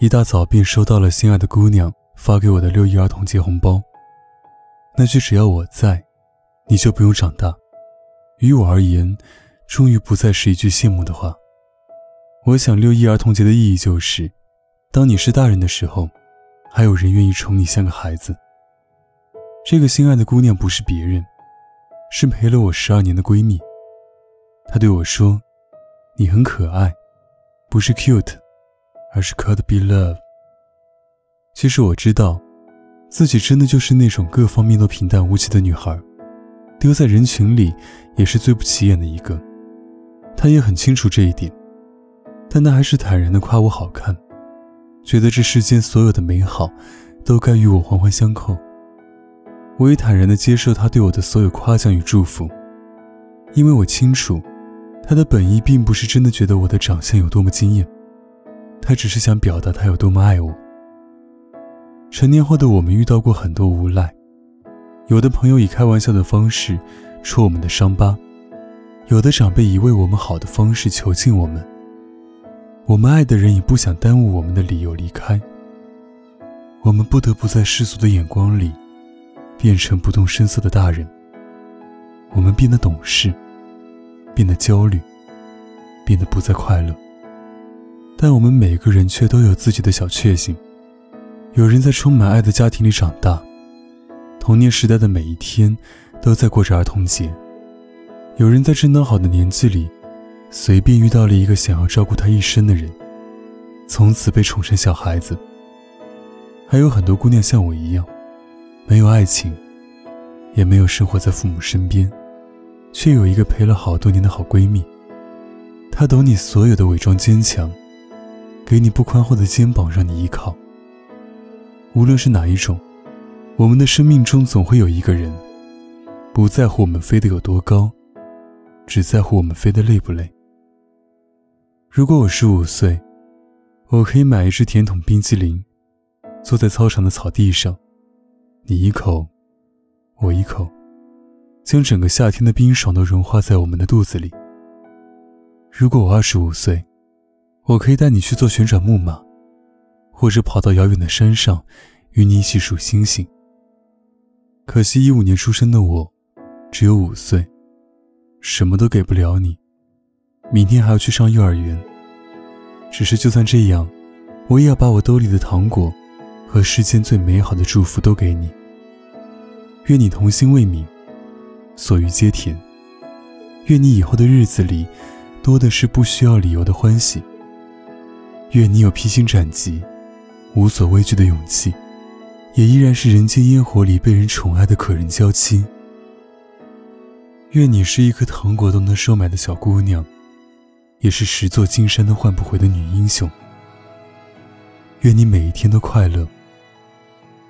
一大早便收到了心爱的姑娘发给我的六一儿童节红包。那句“只要我在，你就不用长大”，于我而言，终于不再是一句羡慕的话。我想，六一儿童节的意义就是，当你是大人的时候，还有人愿意宠你像个孩子。这个心爱的姑娘不是别人，是陪了我十二年的闺蜜。她对我说：“你很可爱，不是 cute。”而是 could be love。其实我知道，自己真的就是那种各方面都平淡无奇的女孩，丢在人群里也是最不起眼的一个。她也很清楚这一点，但她还是坦然地夸我好看，觉得这世间所有的美好都该与我环环相扣。我也坦然地接受她对我的所有夸奖与祝福，因为我清楚，她的本意并不是真的觉得我的长相有多么惊艳。他只是想表达他有多么爱我。成年后的我们遇到过很多无赖，有的朋友以开玩笑的方式戳我们的伤疤，有的长辈以为我们好的方式囚禁我们。我们爱的人以不想耽误我们的理由离开，我们不得不在世俗的眼光里变成不动声色的大人。我们变得懂事，变得焦虑，变得不再快乐。但我们每个人却都有自己的小确幸。有人在充满爱的家庭里长大，童年时代的每一天都在过着儿童节；有人在正当好的年纪里，随便遇到了一个想要照顾他一生的人，从此被宠成小孩子。还有很多姑娘像我一样，没有爱情，也没有生活在父母身边，却有一个陪了好多年的好闺蜜。她懂你所有的伪装坚强。给你不宽厚的肩膀，让你依靠。无论是哪一种，我们的生命中总会有一个人，不在乎我们飞得有多高，只在乎我们飞得累不累。如果我十五岁，我可以买一只甜筒冰激凌，坐在操场的草地上，你一口，我一口，将整个夏天的冰爽都融化在我们的肚子里。如果我二十五岁，我可以带你去坐旋转木马，或者跑到遥远的山上，与你一起数星星。可惜一五年出生的我，只有五岁，什么都给不了你。明天还要去上幼儿园。只是就算这样，我也要把我兜里的糖果，和世间最美好的祝福都给你。愿你童心未泯，所欲皆甜。愿你以后的日子里，多的是不需要理由的欢喜。愿你有披荆斩棘、无所畏惧的勇气，也依然是人间烟火里被人宠爱的可人娇妻。愿你是一颗糖果都能收买的小姑娘，也是十座金山都换不回的女英雄。愿你每一天都快乐，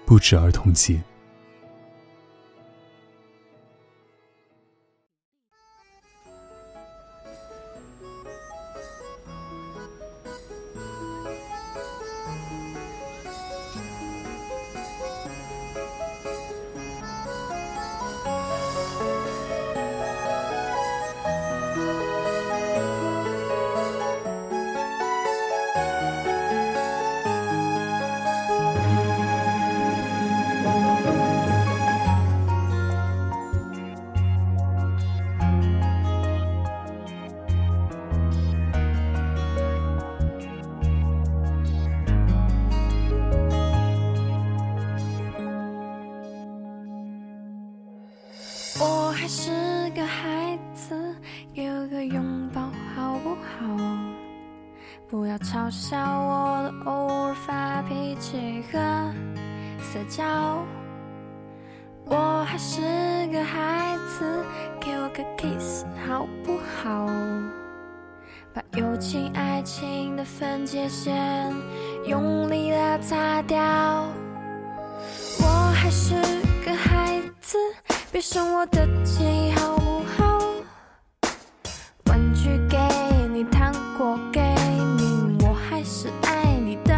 不止儿童节。是个孩子给我个拥抱好不好？不要嘲笑我的偶尔发脾气和撒娇我还是个孩子给我个 kiss 好不好？把友情爱情的分界线用力的擦掉。遇上我的建好不好？玩具给你，糖果给你，我还是爱你的。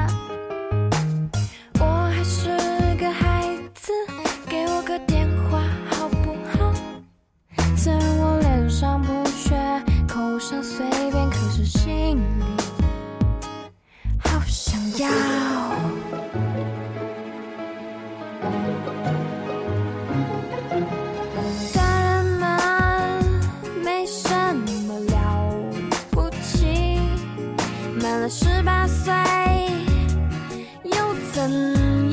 我还是个孩子，给我个电话好不好？虽然我脸上不屑，口上随便，可是心里好想要。thân